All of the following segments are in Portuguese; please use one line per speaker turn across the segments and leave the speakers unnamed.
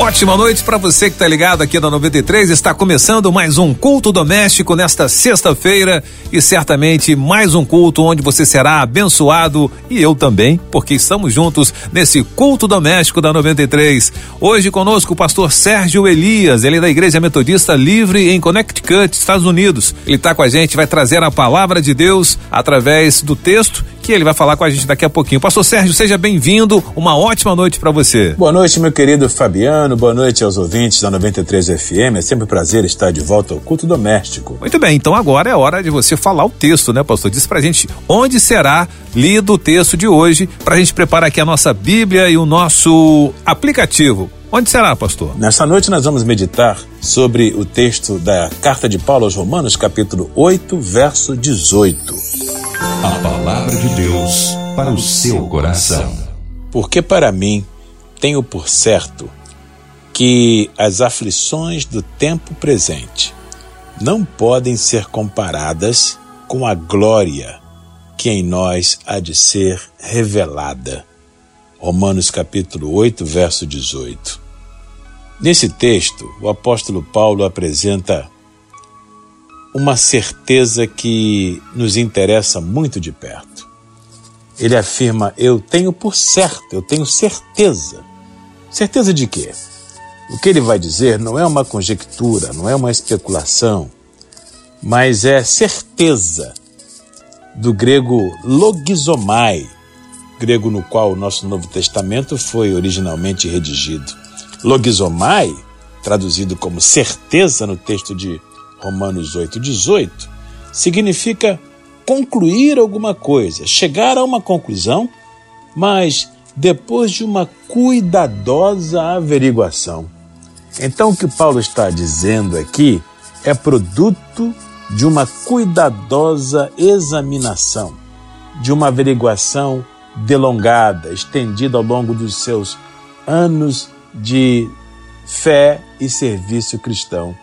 Ótima noite para você que está ligado aqui na 93. Está começando mais um culto doméstico nesta sexta-feira e certamente mais um culto onde você será abençoado e eu também, porque estamos juntos nesse culto doméstico da 93. Hoje conosco o pastor Sérgio Elias, ele é da Igreja Metodista Livre em Connecticut, Estados Unidos. Ele está com a gente, vai trazer a palavra de Deus através do texto que ele vai falar com a gente daqui a pouquinho. Pastor Sérgio, seja bem-vindo. Uma ótima noite para você.
Boa noite, meu querido Fabiano. Boa noite aos ouvintes da 93 FM. É sempre um prazer estar de volta ao culto doméstico.
Muito bem, então agora é hora de você falar o texto, né, pastor? Diz pra gente onde será lido o texto de hoje, pra gente preparar aqui a nossa Bíblia e o nosso aplicativo. Onde será, pastor?
Nessa noite nós vamos meditar sobre o texto da Carta de Paulo aos Romanos, capítulo 8, verso 18.
A palavra de Deus para o seu coração.
Porque para mim tenho por certo que as aflições do tempo presente não podem ser comparadas com a glória que em nós há de ser revelada. Romanos capítulo 8, verso 18. Nesse texto, o apóstolo Paulo apresenta uma certeza que nos interessa muito de perto. Ele afirma: Eu tenho por certo, eu tenho certeza. Certeza de quê? O que ele vai dizer não é uma conjectura, não é uma especulação, mas é certeza do grego logizomai, grego no qual o nosso Novo Testamento foi originalmente redigido. Logizomai, traduzido como certeza no texto de Romanos 8,18, significa concluir alguma coisa, chegar a uma conclusão, mas depois de uma cuidadosa averiguação. Então, o que Paulo está dizendo aqui é produto de uma cuidadosa examinação, de uma averiguação delongada, estendida ao longo dos seus anos de fé e serviço cristão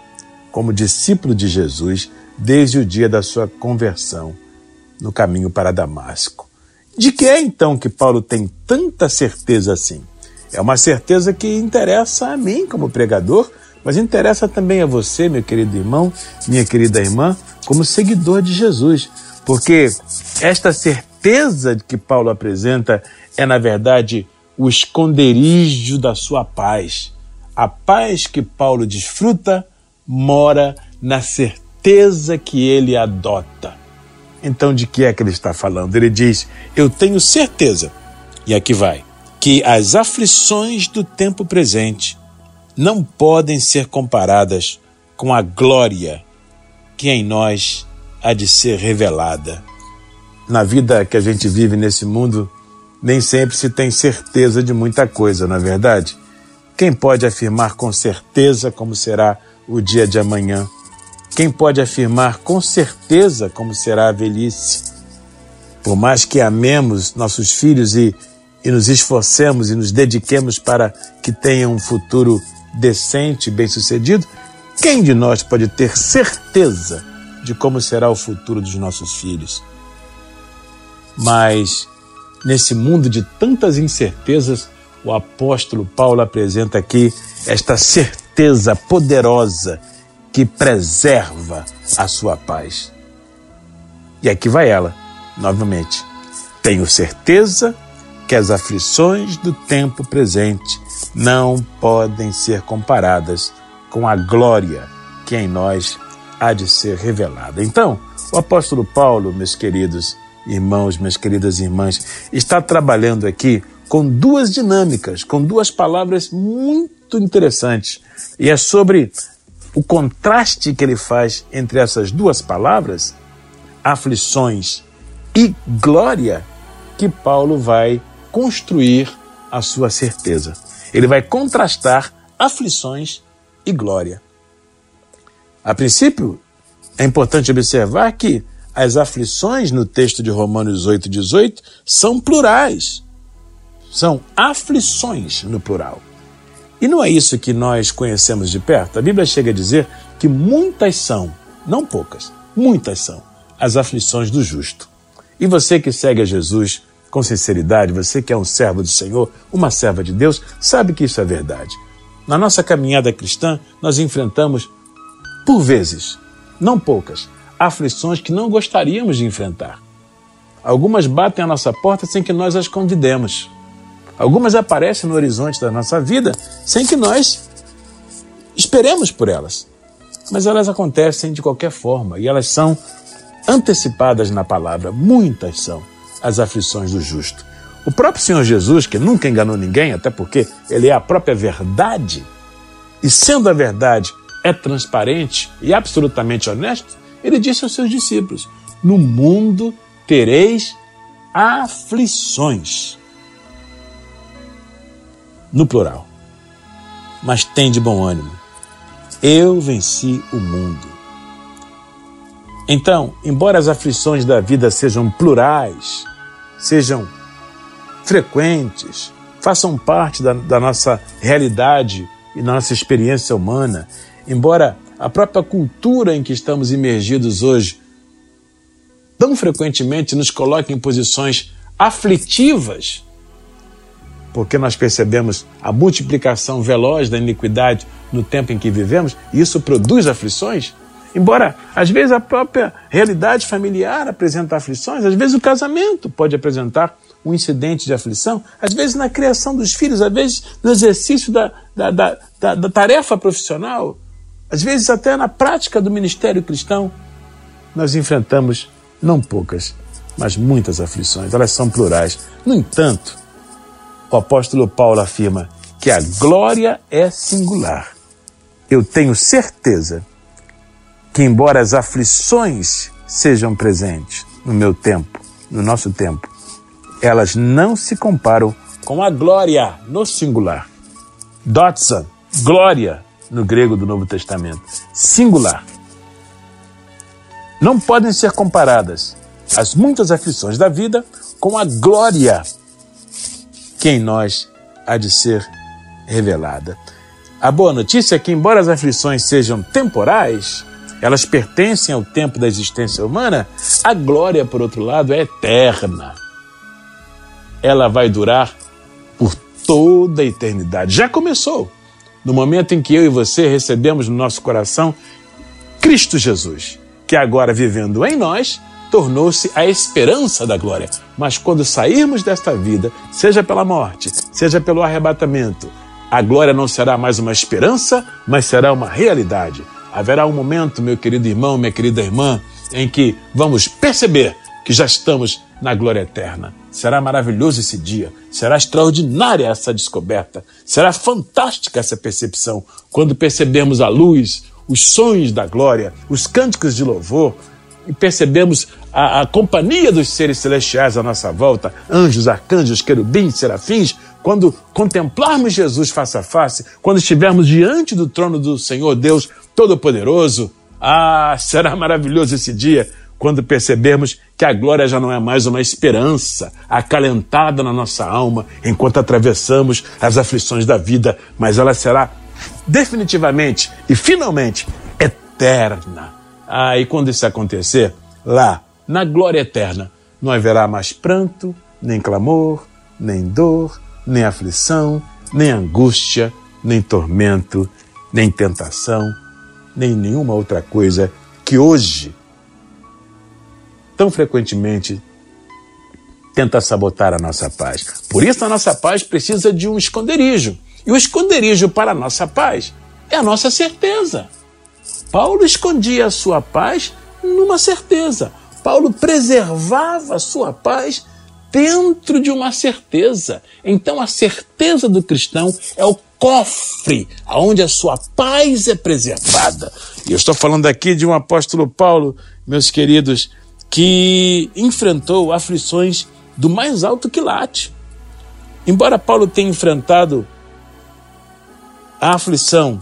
como discípulo de Jesus desde o dia da sua conversão no caminho para Damasco. De que é então que Paulo tem tanta certeza assim? É uma certeza que interessa a mim como pregador, mas interessa também a você, meu querido irmão, minha querida irmã, como seguidor de Jesus. Porque esta certeza que Paulo apresenta é, na verdade, o esconderijo da sua paz. A paz que Paulo desfruta mora na certeza que ele adota. Então, de que é que ele está falando? Ele diz: Eu tenho certeza, e aqui vai, que as aflições do tempo presente não podem ser comparadas com a glória que em nós há de ser revelada. Na vida que a gente vive nesse mundo, nem sempre se tem certeza de muita coisa, na é verdade? Quem pode afirmar com certeza como será o dia de amanhã. Quem pode afirmar com certeza como será a velhice? Por mais que amemos nossos filhos e, e nos esforcemos e nos dediquemos para que tenham um futuro decente e bem-sucedido, quem de nós pode ter certeza de como será o futuro dos nossos filhos? Mas, nesse mundo de tantas incertezas, o apóstolo Paulo apresenta aqui esta certeza certeza poderosa que preserva a sua paz. E aqui vai ela, novamente. Tenho certeza que as aflições do tempo presente não podem ser comparadas com a glória que em nós há de ser revelada. Então, o apóstolo Paulo, meus queridos irmãos, minhas queridas irmãs, está trabalhando aqui com duas dinâmicas, com duas palavras muito interessantes. E é sobre o contraste que ele faz entre essas duas palavras, aflições e glória, que Paulo vai construir a sua certeza. Ele vai contrastar aflições e glória. A princípio, é importante observar que as aflições no texto de Romanos 8,18 são plurais. São aflições no plural. E não é isso que nós conhecemos de perto. A Bíblia chega a dizer que muitas são, não poucas, muitas são as aflições do justo. E você que segue a Jesus com sinceridade, você que é um servo do Senhor, uma serva de Deus, sabe que isso é verdade. Na nossa caminhada cristã, nós enfrentamos, por vezes, não poucas, aflições que não gostaríamos de enfrentar. Algumas batem à nossa porta sem que nós as convidemos. Algumas aparecem no horizonte da nossa vida sem que nós esperemos por elas. Mas elas acontecem de qualquer forma e elas são antecipadas na palavra. Muitas são as aflições do justo. O próprio Senhor Jesus, que nunca enganou ninguém, até porque ele é a própria verdade, e sendo a verdade é transparente e absolutamente honesto, ele disse aos seus discípulos: No mundo tereis aflições. No plural. Mas tem de bom ânimo. Eu venci o mundo. Então, embora as aflições da vida sejam plurais, sejam frequentes, façam parte da, da nossa realidade e da nossa experiência humana, embora a própria cultura em que estamos imergidos hoje tão frequentemente nos coloque em posições aflitivas, porque nós percebemos a multiplicação veloz da iniquidade no tempo em que vivemos, e isso produz aflições. Embora, às vezes, a própria realidade familiar apresenta aflições, às vezes o casamento pode apresentar um incidente de aflição, às vezes na criação dos filhos, às vezes no exercício da, da, da, da, da tarefa profissional, às vezes até na prática do ministério cristão, nós enfrentamos não poucas, mas muitas aflições. Elas são plurais. No entanto, o apóstolo Paulo afirma que a glória é singular. Eu tenho certeza que, embora as aflições sejam presentes no meu tempo, no nosso tempo, elas não se comparam com a glória no singular. Dotson, glória no grego do Novo Testamento, singular. Não podem ser comparadas as muitas aflições da vida com a glória que em nós há de ser revelada. A boa notícia é que, embora as aflições sejam temporais, elas pertencem ao tempo da existência humana, a glória, por outro lado, é eterna. Ela vai durar por toda a eternidade. Já começou no momento em que eu e você recebemos no nosso coração Cristo Jesus, que agora vivendo em nós, tornou-se a esperança da glória. Mas quando sairmos desta vida, seja pela morte, seja pelo arrebatamento, a glória não será mais uma esperança, mas será uma realidade. Haverá um momento, meu querido irmão, minha querida irmã, em que vamos perceber que já estamos na glória eterna. Será maravilhoso esse dia, será extraordinária essa descoberta, será fantástica essa percepção quando percebemos a luz, os sonhos da glória, os cânticos de louvor e percebemos a, a companhia dos seres celestiais à nossa volta, anjos, arcanjos, querubins, serafins, quando contemplarmos Jesus face a face, quando estivermos diante do trono do Senhor Deus Todo-Poderoso, ah, será maravilhoso esse dia quando percebermos que a glória já não é mais uma esperança acalentada na nossa alma enquanto atravessamos as aflições da vida, mas ela será definitivamente e finalmente eterna. Ah, e quando isso acontecer, lá, na glória eterna, não haverá mais pranto, nem clamor, nem dor, nem aflição, nem angústia, nem tormento, nem tentação, nem nenhuma outra coisa que hoje, tão frequentemente, tenta sabotar a nossa paz. Por isso, a nossa paz precisa de um esconderijo. E o esconderijo para a nossa paz é a nossa certeza. Paulo escondia a sua paz numa certeza. Paulo preservava a sua paz dentro de uma certeza. Então, a certeza do cristão é o cofre aonde a sua paz é preservada. E eu estou falando aqui de um apóstolo Paulo, meus queridos, que enfrentou aflições do mais alto quilate. Embora Paulo tenha enfrentado a aflição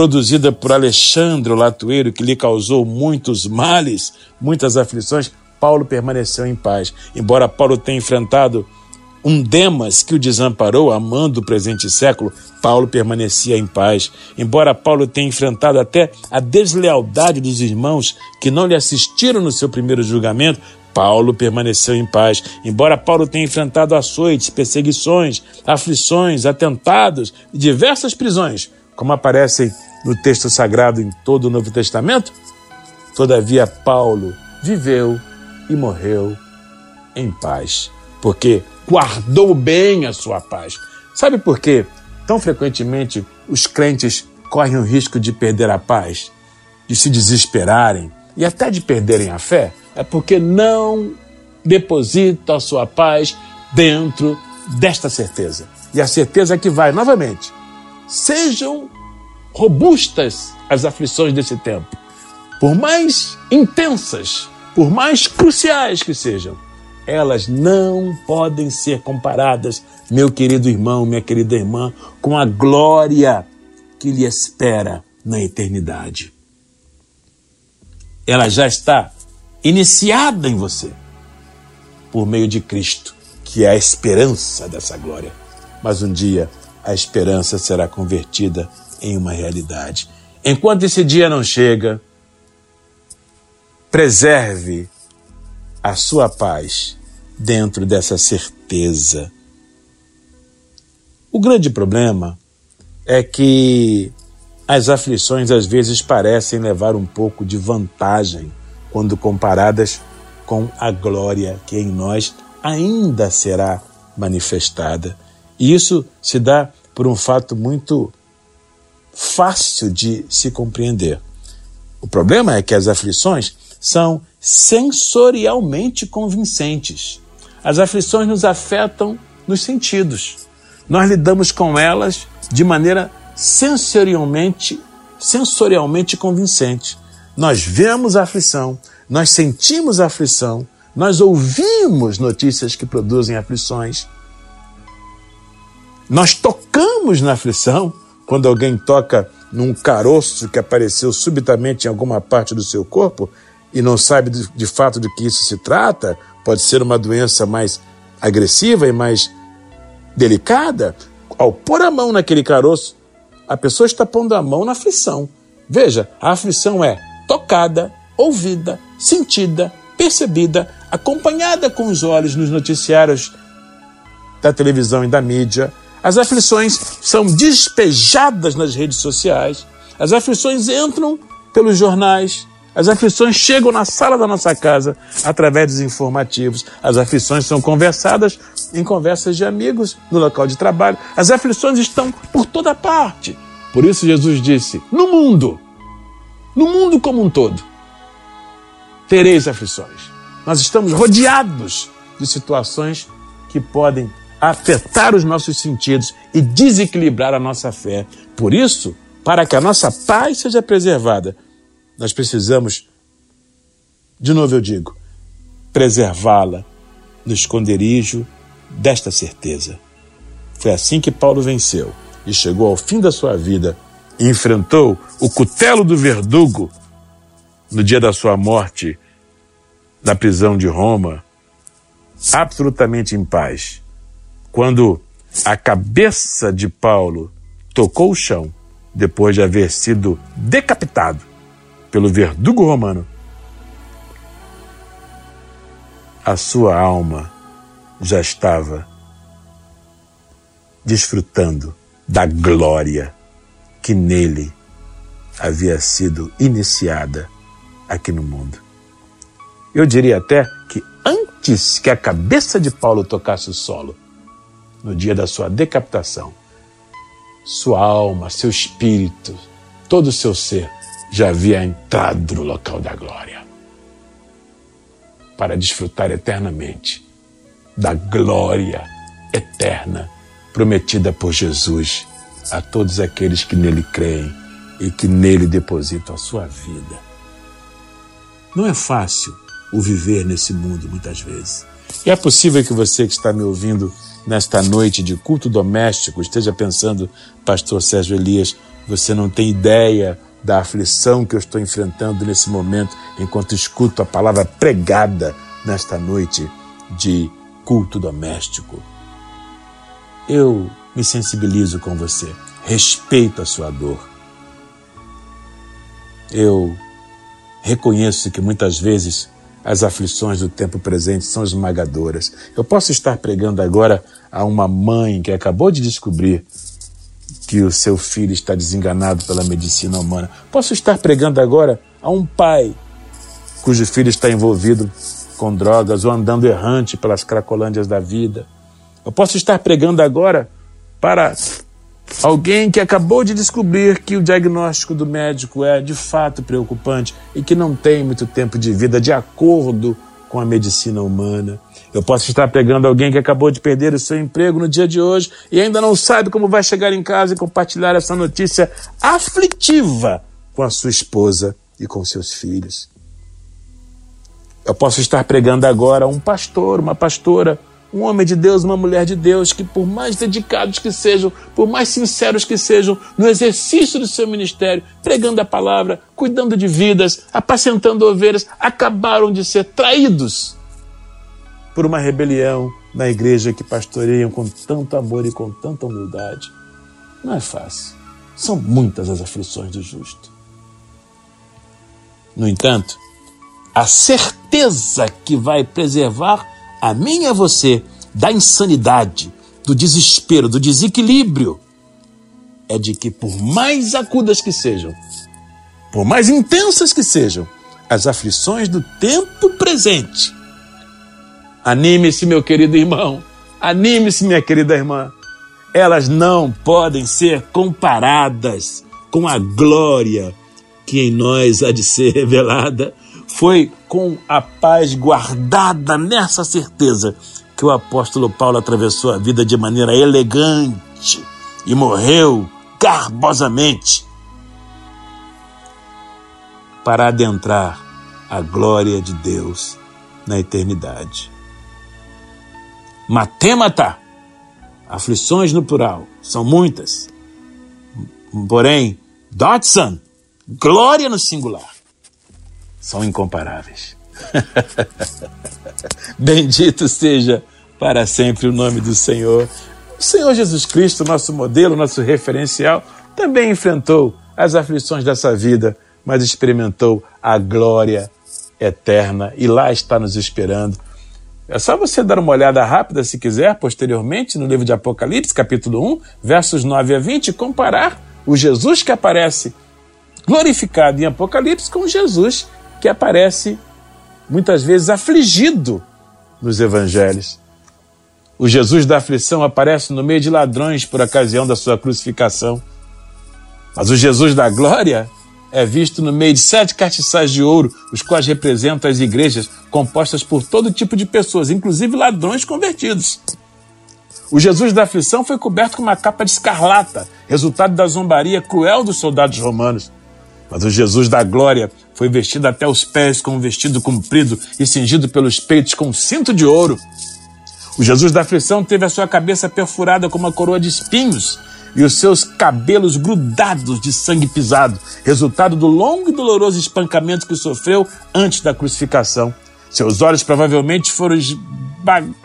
produzida por Alexandre Latueiro, que lhe causou muitos males, muitas aflições, Paulo permaneceu em paz. Embora Paulo tenha enfrentado um Demas que o desamparou, amando o presente século, Paulo permanecia em paz. Embora Paulo tenha enfrentado até a deslealdade dos irmãos que não lhe assistiram no seu primeiro julgamento, Paulo permaneceu em paz. Embora Paulo tenha enfrentado açoites, perseguições, aflições, atentados e diversas prisões, como aparecem no texto sagrado em todo o Novo Testamento, todavia Paulo viveu e morreu em paz, porque guardou bem a sua paz. Sabe por quê? Tão frequentemente os crentes correm o risco de perder a paz, de se desesperarem e até de perderem a fé? É porque não depositam a sua paz dentro desta certeza. E a certeza é que vai, novamente, sejam robustas as aflições desse tempo, por mais intensas, por mais cruciais que sejam elas não podem ser comparadas, meu querido irmão, minha querida irmã, com a glória que lhe espera na eternidade. Ela já está iniciada em você por meio de Cristo, que é a esperança dessa glória. Mas um dia a esperança será convertida em uma realidade. Enquanto esse dia não chega, preserve a sua paz dentro dessa certeza. O grande problema é que as aflições às vezes parecem levar um pouco de vantagem quando comparadas com a glória que em nós ainda será manifestada. E isso se dá por um fato muito fácil de se compreender. O problema é que as aflições são sensorialmente convincentes. As aflições nos afetam nos sentidos. Nós lidamos com elas de maneira sensorialmente, sensorialmente convincente. Nós vemos a aflição, nós sentimos a aflição, nós ouvimos notícias que produzem aflições. Nós tocamos na aflição quando alguém toca num caroço que apareceu subitamente em alguma parte do seu corpo e não sabe de, de fato de que isso se trata, pode ser uma doença mais agressiva e mais delicada, ao pôr a mão naquele caroço, a pessoa está pondo a mão na aflição. Veja, a aflição é tocada, ouvida, sentida, percebida, acompanhada com os olhos nos noticiários da televisão e da mídia. As aflições são despejadas nas redes sociais. As aflições entram pelos jornais, as aflições chegam na sala da nossa casa através dos informativos. As aflições são conversadas em conversas de amigos no local de trabalho. As aflições estão por toda parte. Por isso Jesus disse: no mundo, no mundo como um todo, tereis aflições. Nós estamos rodeados de situações que podem afetar os nossos sentidos e desequilibrar a nossa fé. Por isso, para que a nossa paz seja preservada, nós precisamos, de novo eu digo, preservá-la no esconderijo desta certeza. Foi assim que Paulo venceu e chegou ao fim da sua vida e enfrentou o cutelo do verdugo no dia da sua morte na prisão de Roma, absolutamente em paz. Quando a cabeça de Paulo tocou o chão, depois de haver sido decapitado, pelo verdugo romano, a sua alma já estava desfrutando da glória que nele havia sido iniciada aqui no mundo. Eu diria até que antes que a cabeça de Paulo tocasse o solo, no dia da sua decapitação, sua alma, seu espírito, todo o seu ser já havia entrado no local da glória para desfrutar eternamente da glória eterna prometida por Jesus a todos aqueles que nele creem e que nele depositam a sua vida. Não é fácil o viver nesse mundo muitas vezes. E é possível que você que está me ouvindo nesta noite de culto doméstico esteja pensando, Pastor Sérgio Elias, você não tem ideia da aflição que eu estou enfrentando nesse momento, enquanto escuto a palavra pregada nesta noite de culto doméstico. eu me sensibilizo com você, respeito a sua dor. Eu reconheço que muitas vezes as aflições do tempo presente são esmagadoras. Eu posso estar pregando agora a uma mãe que acabou de descobrir que o seu filho está desenganado pela medicina humana. Posso estar pregando agora a um pai cujo filho está envolvido com drogas ou andando errante pelas cracolândias da vida. Eu posso estar pregando agora para alguém que acabou de descobrir que o diagnóstico do médico é de fato preocupante e que não tem muito tempo de vida de acordo com a medicina humana. Eu posso estar pegando alguém que acabou de perder o seu emprego no dia de hoje e ainda não sabe como vai chegar em casa e compartilhar essa notícia aflitiva com a sua esposa e com seus filhos. Eu posso estar pregando agora um pastor, uma pastora, um homem de Deus, uma mulher de Deus, que por mais dedicados que sejam, por mais sinceros que sejam, no exercício do seu ministério, pregando a palavra, cuidando de vidas, apacentando ovelhas, acabaram de ser traídos por uma rebelião na igreja que pastoreiam com tanto amor e com tanta humildade. Não é fácil. São muitas as aflições do justo. No entanto, a certeza que vai preservar a mim e a você da insanidade, do desespero, do desequilíbrio, é de que, por mais agudas que sejam, por mais intensas que sejam, as aflições do tempo presente, anime-se, meu querido irmão, anime-se, minha querida irmã, elas não podem ser comparadas com a glória que em nós há de ser revelada foi com a paz guardada nessa certeza que o apóstolo Paulo atravessou a vida de maneira elegante e morreu garbosamente para adentrar a glória de Deus na eternidade. Matemata, aflições no plural, são muitas. Porém, Dotson, glória no singular são incomparáveis. Bendito seja para sempre o nome do Senhor. O Senhor Jesus Cristo, nosso modelo, nosso referencial, também enfrentou as aflições dessa vida, mas experimentou a glória eterna e lá está nos esperando. É só você dar uma olhada rápida, se quiser, posteriormente, no livro de Apocalipse, capítulo 1, versos 9 a 20, e comparar o Jesus que aparece glorificado em Apocalipse com Jesus que aparece muitas vezes afligido nos evangelhos. O Jesus da aflição aparece no meio de ladrões por ocasião da sua crucificação. Mas o Jesus da glória é visto no meio de sete castiçais de ouro, os quais representam as igrejas compostas por todo tipo de pessoas, inclusive ladrões convertidos. O Jesus da aflição foi coberto com uma capa de escarlata, resultado da zombaria cruel dos soldados romanos. Mas o Jesus da glória foi vestido até os pés com um vestido comprido e cingido pelos peitos com um cinto de ouro. O Jesus da aflição teve a sua cabeça perfurada com uma coroa de espinhos e os seus cabelos grudados de sangue pisado, resultado do longo e doloroso espancamento que sofreu antes da crucificação. Seus olhos provavelmente foram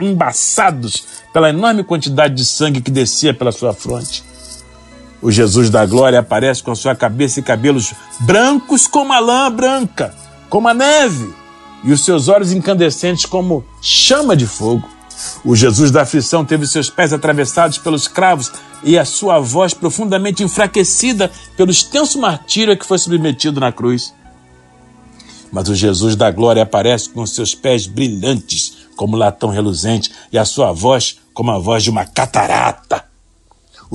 embaçados pela enorme quantidade de sangue que descia pela sua fronte. O Jesus da glória aparece com a sua cabeça e cabelos brancos como a lã branca, como a neve, e os seus olhos incandescentes como chama de fogo. O Jesus da aflição teve seus pés atravessados pelos cravos e a sua voz profundamente enfraquecida pelo extenso martírio a que foi submetido na cruz. Mas o Jesus da glória aparece com seus pés brilhantes como latão reluzente e a sua voz como a voz de uma catarata.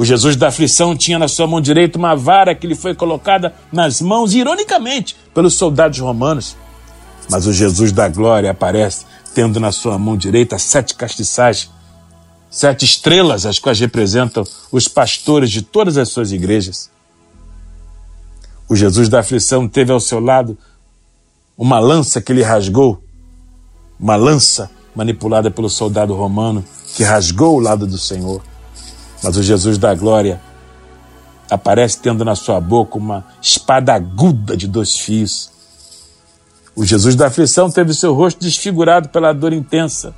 O Jesus da aflição tinha na sua mão direita uma vara que lhe foi colocada nas mãos, ironicamente, pelos soldados romanos. Mas o Jesus da glória aparece tendo na sua mão direita sete castiçais, sete estrelas, as quais representam os pastores de todas as suas igrejas. O Jesus da aflição teve ao seu lado uma lança que lhe rasgou, uma lança manipulada pelo soldado romano que rasgou o lado do Senhor. Mas o Jesus da glória aparece tendo na sua boca uma espada aguda de dois fios. O Jesus da aflição teve seu rosto desfigurado pela dor intensa,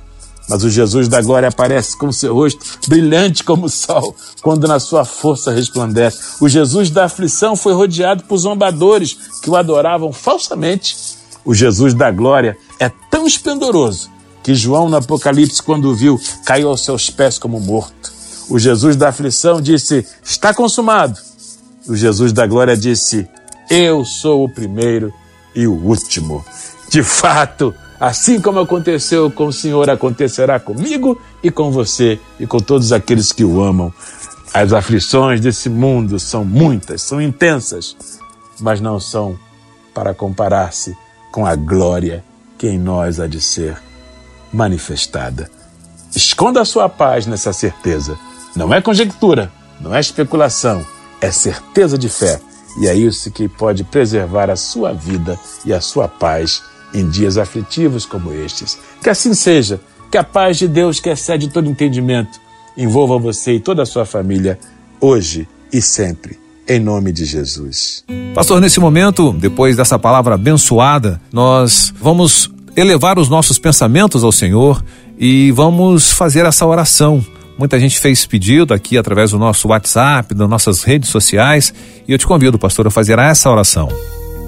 Mas o Jesus da glória aparece com seu rosto brilhante como o sol, quando na sua força resplandece. O Jesus da aflição foi rodeado por zombadores que o adoravam falsamente. O Jesus da glória é tão esplendoroso que João, no Apocalipse, quando o viu, caiu aos seus pés como morto. O Jesus da aflição disse: Está consumado. O Jesus da glória disse: Eu sou o primeiro e o último. De fato, assim como aconteceu com o Senhor, acontecerá comigo e com você e com todos aqueles que o amam. As aflições desse mundo são muitas, são intensas, mas não são para comparar-se com a glória que em nós há de ser manifestada. Esconda a sua paz nessa certeza. Não é conjectura, não é especulação, é certeza de fé. E é isso que pode preservar a sua vida e a sua paz em dias aflitivos como estes. Que assim seja, que a paz de Deus, que excede todo entendimento, envolva você e toda a sua família, hoje e sempre, em nome de Jesus.
Pastor, nesse momento, depois dessa palavra abençoada, nós vamos elevar os nossos pensamentos ao Senhor e vamos fazer essa oração. Muita gente fez pedido aqui através do nosso WhatsApp, das nossas redes sociais, e eu te convido, pastor, a fazer essa oração.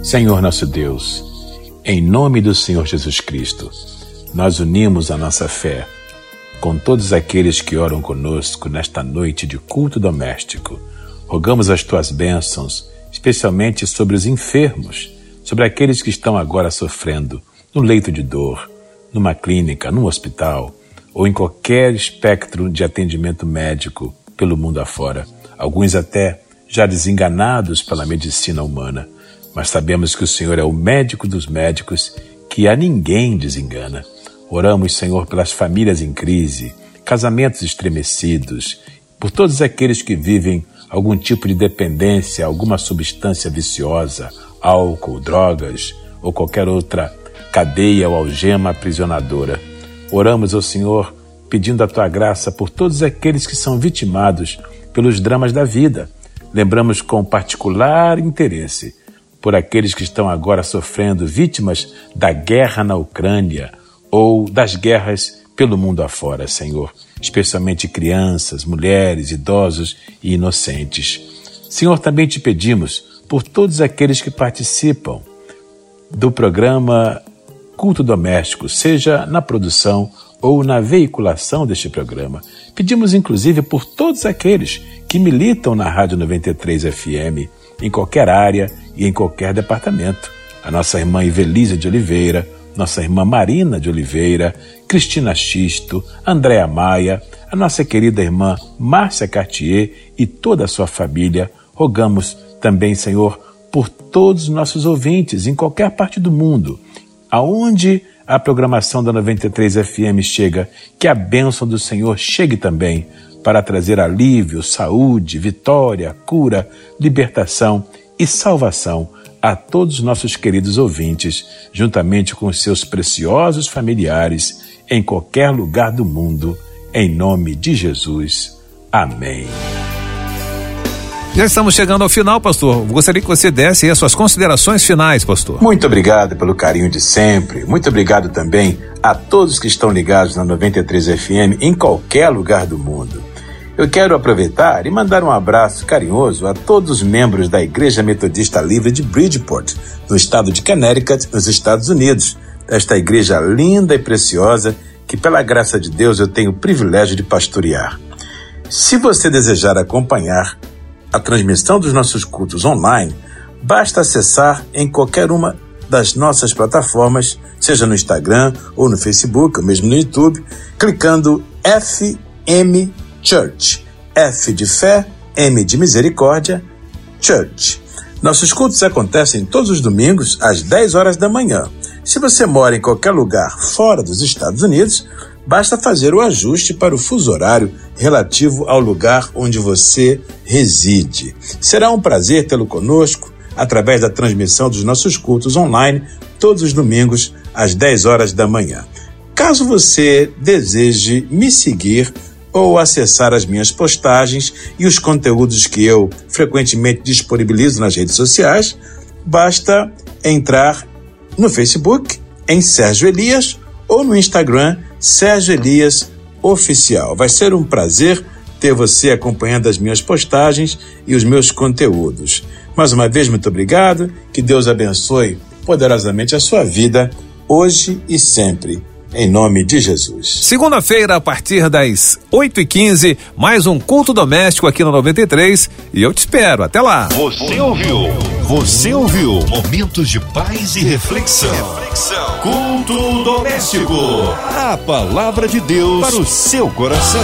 Senhor nosso Deus, em nome do Senhor Jesus Cristo, nós unimos a nossa fé com todos aqueles que oram conosco nesta noite de culto doméstico. Rogamos as tuas bênçãos, especialmente sobre os enfermos, sobre aqueles que estão agora sofrendo no leito de dor, numa clínica, num hospital ou em qualquer espectro de atendimento médico pelo mundo afora. Alguns até já desenganados pela medicina humana. Mas sabemos que o Senhor é o médico dos médicos, que a ninguém desengana. Oramos, Senhor, pelas famílias em crise, casamentos estremecidos, por todos aqueles que vivem algum tipo de dependência, alguma substância viciosa, álcool, drogas ou qualquer outra cadeia ou algema aprisionadora. Oramos ao Senhor pedindo a tua graça por todos aqueles que são vitimados pelos dramas da vida. Lembramos com particular interesse por aqueles que estão agora sofrendo vítimas da guerra na Ucrânia ou das guerras pelo mundo afora, Senhor, especialmente crianças, mulheres, idosos e inocentes. Senhor, também te pedimos por todos aqueles que participam do programa culto doméstico, seja na produção ou na veiculação deste programa. Pedimos inclusive por todos aqueles que militam na Rádio 93 FM, em qualquer área e em qualquer departamento. A nossa irmã Ivelisa de Oliveira, nossa irmã Marina de Oliveira, Cristina Xisto, Andréa Maia, a nossa querida irmã Márcia Cartier e toda a sua família. Rogamos também, Senhor, por todos os nossos ouvintes em qualquer parte do mundo aonde a programação da 93 FM chega, que a bênção do Senhor chegue também para trazer alívio, saúde, vitória, cura, libertação e salvação a todos os nossos queridos ouvintes, juntamente com seus preciosos familiares, em qualquer lugar do mundo, em nome de Jesus. Amém.
Já estamos chegando ao final, pastor. Gostaria que você desse as suas considerações finais, pastor.
Muito obrigado pelo carinho de sempre. Muito obrigado também a todos que estão ligados na 93 FM em qualquer lugar do mundo. Eu quero aproveitar e mandar um abraço carinhoso a todos os membros da Igreja Metodista Livre de Bridgeport, no estado de Connecticut, nos Estados Unidos. Esta igreja linda e preciosa que, pela graça de Deus, eu tenho o privilégio de pastorear. Se você desejar acompanhar a transmissão dos nossos cultos online, basta acessar em qualquer uma das nossas plataformas, seja no Instagram ou no Facebook, ou mesmo no YouTube, clicando FM Church. F de fé, M de misericórdia, Church. Nossos cultos acontecem todos os domingos às 10 horas da manhã. Se você mora em qualquer lugar fora dos Estados Unidos, basta fazer o ajuste para o fuso horário relativo ao lugar onde você reside. Será um prazer tê-lo conosco através da transmissão dos nossos cultos online todos os domingos às 10 horas da manhã. Caso você deseje me seguir ou acessar as minhas postagens e os conteúdos que eu frequentemente disponibilizo nas redes sociais, basta entrar no Facebook em Sérgio Elias ou no Instagram Sérgio Elias Oficial. Vai ser um prazer ter você acompanhando as minhas postagens e os meus conteúdos. Mais uma vez, muito obrigado. Que Deus abençoe poderosamente a sua vida, hoje e sempre. Em nome de Jesus.
Segunda-feira, a partir das 8 e 15 mais um culto doméstico aqui no 93. E eu te espero. Até lá.
Você ouviu? Você ouviu? Momentos de paz e reflexão. reflexão. Culto doméstico. A palavra de Deus para o seu coração.